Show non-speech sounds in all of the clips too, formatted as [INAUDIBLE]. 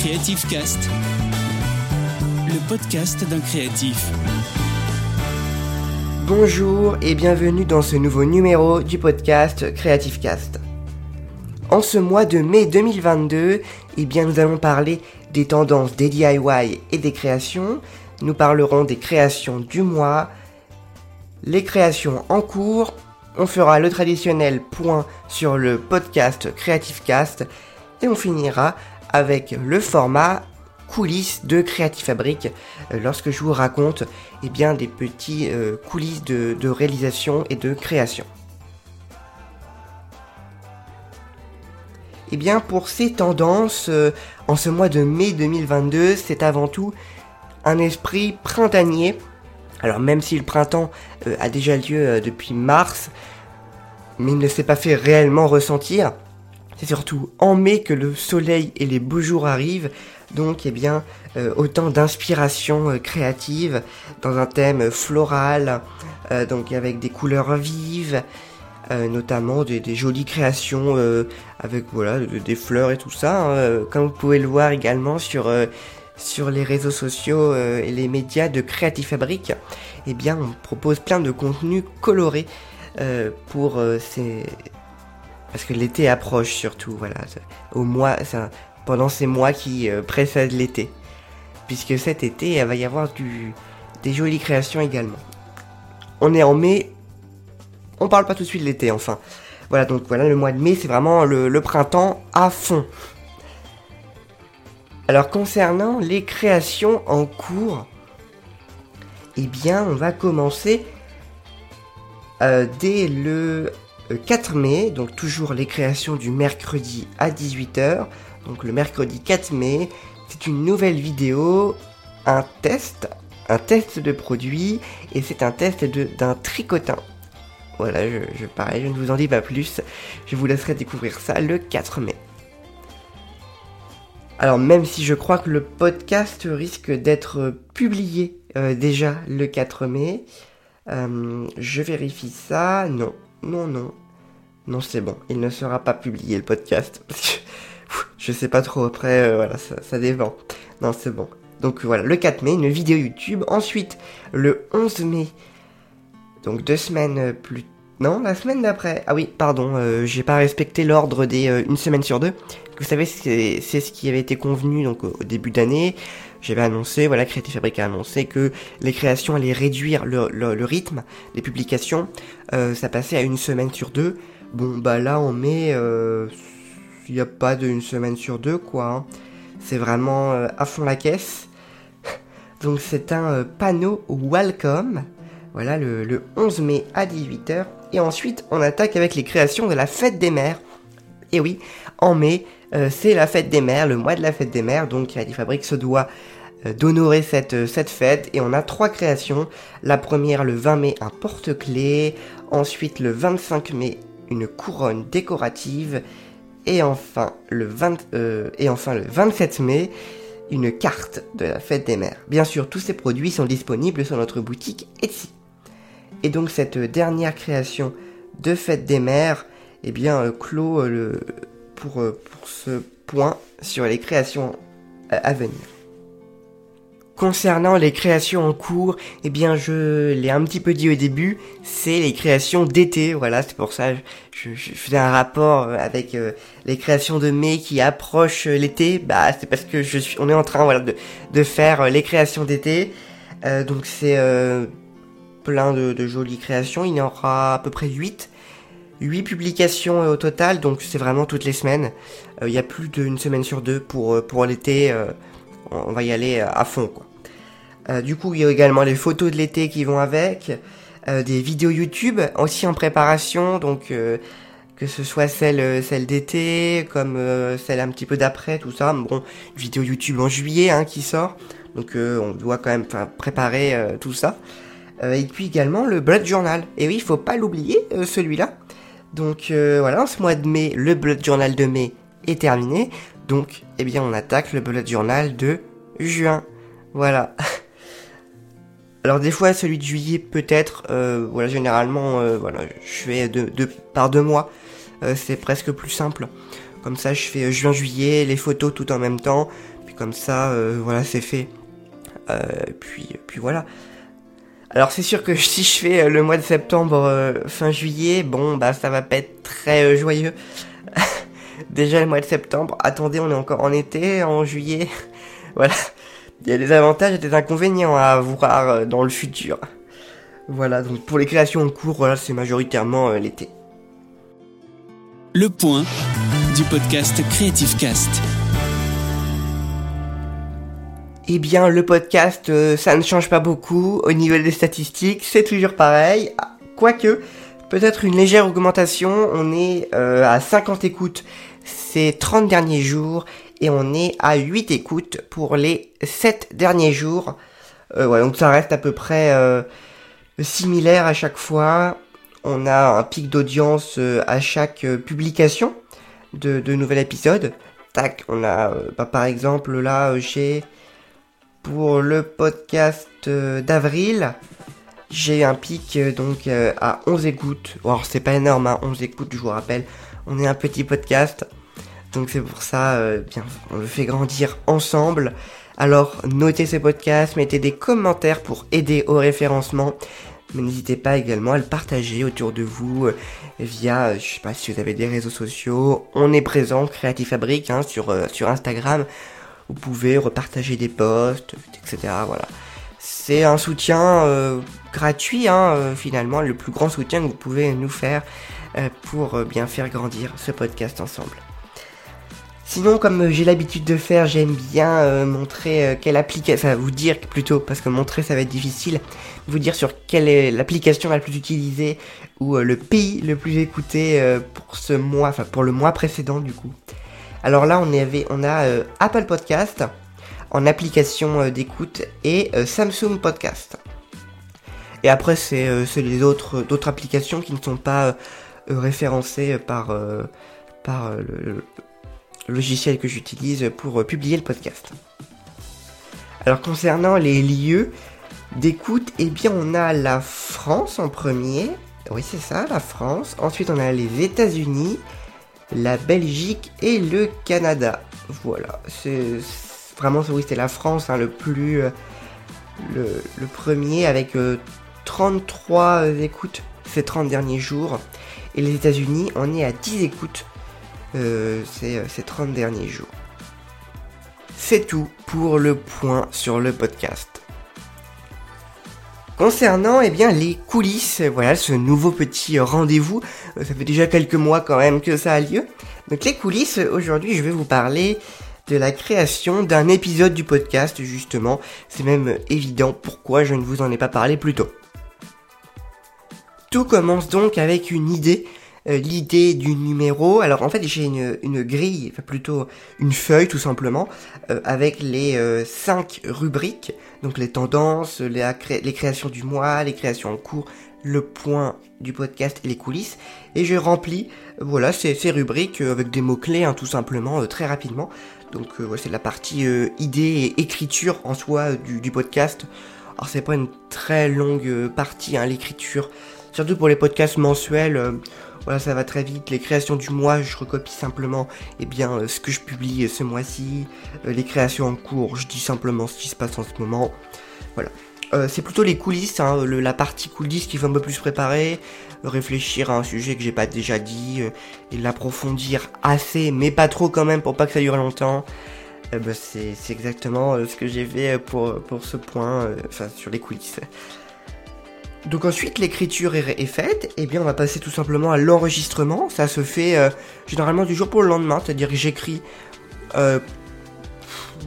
Creative Cast, le podcast d'un créatif. Bonjour et bienvenue dans ce nouveau numéro du podcast Creative Cast. En ce mois de mai 2022, eh bien nous allons parler des tendances des DIY et des créations. Nous parlerons des créations du mois, les créations en cours. On fera le traditionnel point sur le podcast Creative Cast et on finira avec le format coulisses de Creative Fabric euh, lorsque je vous raconte eh bien, des petits euh, coulisses de, réalisation et de création. Eh bien, pour ces tendances, euh, en ce mois de mai 2022, c'est avant tout un esprit printanier. Alors même si le printemps a déjà lieu depuis mars, mais il ne s'est pas fait réellement ressentir, c'est surtout en mai que le soleil et les beaux jours arrivent, donc eh bien euh, autant d'inspiration euh, créative dans un thème floral, euh, donc avec des couleurs vives, notamment des, jolies créations avec voilà des fleurs et tout ça, hein, comme vous pouvez le voir également sur sur les réseaux sociaux et les médias de Creative Fabric, eh bien on propose plein de contenus colorés pour ces parce que l'été approche surtout, voilà. Au mois, pendant ces mois qui euh, précèdent l'été. Puisque cet été, il va y avoir des jolies créations également. On est en mai, on parle pas tout de suite de l'été, enfin. Voilà, donc voilà, le mois de mai, c'est vraiment le, le, printemps à fond. Alors concernant les créations en cours, eh bien, on va commencer euh, dès le 4 mai, donc toujours les créations du mercredi à 18h. Donc le mercredi 4 mai, c'est une nouvelle vidéo, un test, un test de produit, et c'est un test d'un tricotin. Voilà, je, je, pareil, je ne vous en dis pas plus, je vous laisserai découvrir ça le 4 mai. Alors même si je crois que le podcast risque d'être publié euh, déjà le 4 mai, euh, je vérifie ça, non, non, non. Non, c'est bon. Il ne sera pas publié le podcast. [LAUGHS] Parce que je sais pas trop. Après, euh, voilà, ça, ça dépend. Non, c'est bon. Donc voilà, le 4 mai, une vidéo YouTube. Ensuite, le 11 mai. Donc deux semaines plus... Non, la semaine d'après. Ah oui, pardon, euh, j'ai pas respecté l'ordre des euh, une semaine sur deux. Vous savez, c'est ce qui avait été convenu donc au, début d'année. J'avais annoncé, voilà, Creative Fabric a annoncé que les créations allaient réduire le, le, rythme des publications. ça passait à une semaine sur deux. Bon, bah là, on met... Il n'y a pas d'une semaine sur deux, quoi. Hein. C'est vraiment euh, à fond la caisse. [LAUGHS] Donc c'est un euh, panneau Welcome. Voilà, le, 11 mai à 18h. Et ensuite, on attaque avec les créations de la fête des mères. Et oui, en mai, euh, c'est la fête des mères, le mois de la fête des mères. Donc Creative Fabric se doit d'honorer cette, cette fête. Et on a trois créations. La première, le 20 mai, un porte-clés. Ensuite, le 25 mai, une couronne décorative et enfin le, euh, et enfin le 27 mai, une carte de la fête des mères. Bien sûr, tous ces produits sont disponibles sur notre boutique Etsy. Et donc cette dernière création de fête des mères, eh bien, euh, clôt euh, le, pour, pour ce point sur les créations à venir. Concernant les créations en cours, eh bien je l'ai un petit peu dit au début, c'est les créations d'été, voilà, c'est pour ça je, je, faisais un rapport avec euh, les créations de mai qui approchent l'été, bah c'est parce que je suis, on est en train voilà de, de faire euh, les créations d'été, euh, donc c'est plein de, de, jolies créations, il y en aura à peu près 8, 8 publications au total, donc c'est vraiment toutes les semaines, il y a plus d'une semaine sur deux pour, pour l'été, on va y aller à fond. Euh, du coup, il y a également les photos de l'été qui vont avec, euh, des vidéos YouTube aussi en préparation, donc euh, que ce soit celle, d'été, comme celle un petit peu d'après, tout ça. Bon, vidéo YouTube en juillet hein, qui sort, donc on doit quand même préparer tout ça. et puis également le Blood Journal. Et oui, il faut pas l'oublier, celui-là. Donc voilà, ce mois de mai, le Blood Journal de mai est terminé. Donc, eh bien, on attaque le Bullet Journal de juin. Voilà. [LAUGHS] Alors des fois celui de juillet peut-être, euh, voilà généralement euh, voilà je fais par deux mois, euh, c'est presque plus simple. Comme ça je fais juin juillet les photos tout en même temps, puis comme ça, voilà, c'est fait. puis, puis voilà. Alors c'est sûr que [LAUGHS] si je fais le mois de septembre fin juillet, bon bah ça va pas être très joyeux. Déjà le mois de septembre, attendez, on est encore en été, en juillet. [LAUGHS] voilà. Il y a des avantages et des inconvénients à voir dans le futur. Voilà, donc pour les créations en cours, voilà, c'est majoritairement l'été. Le point du podcast Creative Cast. Eh bien, le podcast, euh, ça ne change pas beaucoup. Au niveau des statistiques, c'est toujours pareil. Quoique, peut-être une légère augmentation. On est euh, à 50 écoutes ces 30 derniers jours. Et on est à 8 écoutes pour les 7 derniers jours. Euh, ouais, donc ça reste à peu près similaire à chaque fois on a un pic d'audience euh, à chaque euh, publication de, de nouvel épisode. Tac, on a euh, bah, par exemple là j'ai pour le podcast d'avril, j'ai un pic donc à 11 écoutes. Alors c'est pas énorme, hein, 11 écoutes, je vous rappelle. On est un petit podcast, donc c'est pour ça, bien, on le fait grandir ensemble. Alors notez ce podcast, mettez des commentaires pour aider au référencement. Mais n'hésitez pas également à le partager autour de vous euh, via, euh, je sais pas si vous avez des réseaux sociaux. On est présent, Creative Fabric, hein, sur, euh, sur Instagram. Vous pouvez repartager des posts, etc. Voilà. C'est un soutien gratuit, hein, finalement, le plus grand soutien que vous pouvez nous faire pour bien faire grandir ce podcast ensemble. Sinon, comme j'ai l'habitude de faire, j'aime bien euh, montrer euh, quelle application, enfin vous dire plutôt, parce que montrer ça va être difficile, vous dire sur quelle est l'application la plus utilisée ou euh, le pays le plus écouté pour ce mois, enfin pour le mois précédent du coup. Alors là, on, avait, on a Apple Podcast en application d'écoute et Samsung Podcast. Et après, c'est les autres d'autres applications qui ne sont pas référencées par par le, logiciel que j'utilise pour euh, publier le podcast. Alors concernant les lieux d'écoute, eh bien on a la France en premier. Oui c'est ça, la France. Ensuite on a les États-Unis, la Belgique et le Canada. Voilà, c'est vraiment oui la France hein, le plus euh, le, premier avec 33 euh, écoutes ces 30 derniers jours. Et les États-Unis, on est à 10 écoutes euh, ces, 30 derniers jours. C'est tout pour le point sur le podcast. Concernant eh bien, les coulisses, voilà ce nouveau petit rendez-vous, ça fait déjà quelques mois quand même que ça a lieu. Donc les coulisses, aujourd'hui je vais vous parler de la création d'un épisode du podcast justement. C'est même évident pourquoi je ne vous en ai pas parlé plus tôt. Tout commence donc avec une idée euh, l'idée du numéro. Alors en fait j'ai une, une, grille, enfin plutôt une feuille tout simplement, euh, avec les euh, cinq rubriques, donc les tendances, les, créations du mois, les créations en cours, le point du podcast et les coulisses. Et je remplis voilà ces, ces rubriques avec des mots-clés hein, tout simplement très rapidement. Donc voilà, c'est la partie idée et écriture en soi du, du podcast. Alors c'est pas une très longue partie hein, l'écriture, surtout pour les podcasts mensuels. Voilà, ça va très vite. Les créations du mois, je recopie simplement eh bien, euh, ce que je publie euh, ce mois-ci. Euh, les créations en cours, je dis simplement ce qui se passe en ce moment. Voilà. C'est plutôt les coulisses, hein, la partie coulisses qui va un peu plus préparer, réfléchir à un sujet que j'ai pas déjà dit, et l'approfondir assez, mais pas trop quand même pour pas que ça dure longtemps. Bah, c'est exactement ce que j'ai fait pour, ce point, enfin sur les coulisses. Donc ensuite l'écriture est, faite, et bien on va passer tout simplement à l'enregistrement. Ça se fait euh, généralement du jour pour le lendemain, c'est-à-dire que j'écris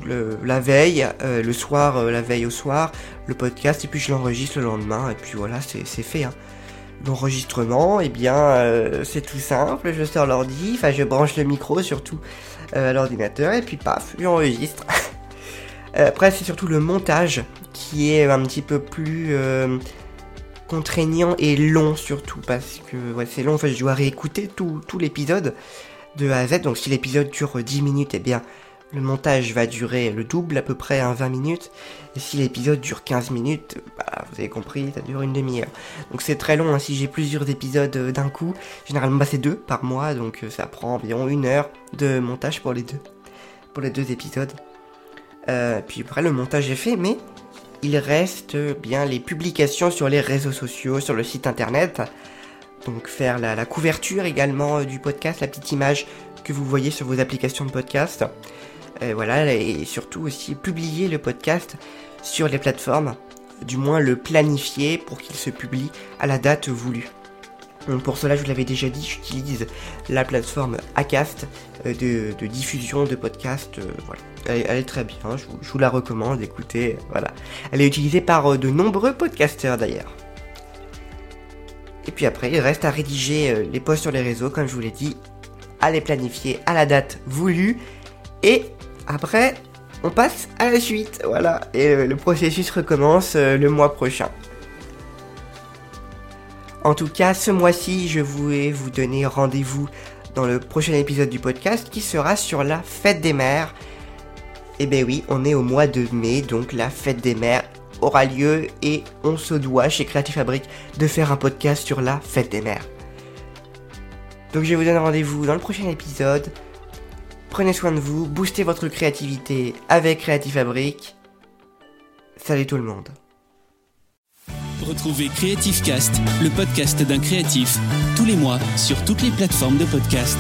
euh, la veille, euh, le soir, la veille au soir, le podcast, et puis je l'enregistre le lendemain, et puis voilà, c'est fait. Hein. L'enregistrement, eh bien c'est tout simple, je sors l'ordi, enfin je branche le micro surtout à l'ordinateur, et puis paf, j'enregistre. [LAUGHS] Après c'est surtout le montage qui est un petit peu plus contraignant et long surtout parce que ouais, c'est long, fait je dois réécouter tout, tout l'épisode de A à Z, donc si l'épisode dure 10 minutes, eh bien le montage va durer le double à peu près, 20 minutes, et si l'épisode dure 15 minutes, bah, vous avez compris, ça dure une demi-heure. Donc c'est très long, hein, si j'ai plusieurs épisodes euh, d'un coup, généralement bah, c'est deux par mois, donc euh, ça prend environ une heure de montage pour les deux, pour les deux épisodes. Euh, puis après, le montage est fait, mais il reste bien les publications sur les réseaux sociaux, sur le site internet. Donc faire la, couverture également du podcast, la petite image que vous voyez sur vos applications de podcast. Voilà, et surtout aussi publier le podcast sur les plateformes, du moins le planifier pour qu'il se publie à la date voulue. pour cela, je vous l'avais déjà dit, j'utilise la plateforme Acast euh, de, diffusion de podcasts. Euh, voilà. Elle, est très bien, je vous, la recommande, écoutez, voilà. Elle est utilisée par euh, de nombreux podcasteurs d'ailleurs. Et puis après, il reste à rédiger les posts sur les réseaux, comme je vous l'ai dit, à les planifier à la date voulue. Et après, on passe à la suite, voilà. Et le processus recommence le mois prochain. En tout cas, ce mois-ci, je voulais vous donner rendez-vous dans le prochain épisode du podcast qui sera sur la fête des mères. Et eh ben oui, on est au mois de mai, donc la fête des mères aura lieu et on se doit chez Creative Fabric de faire un podcast sur la fête des mères. Donc je vous donne rendez-vous dans le prochain épisode. Prenez soin de vous, boostez votre créativité avec Creative Fabric. Salut tout le monde. Retrouvez Creative Cast, le podcast d'un créatif, tous les mois sur toutes les plateformes de podcast.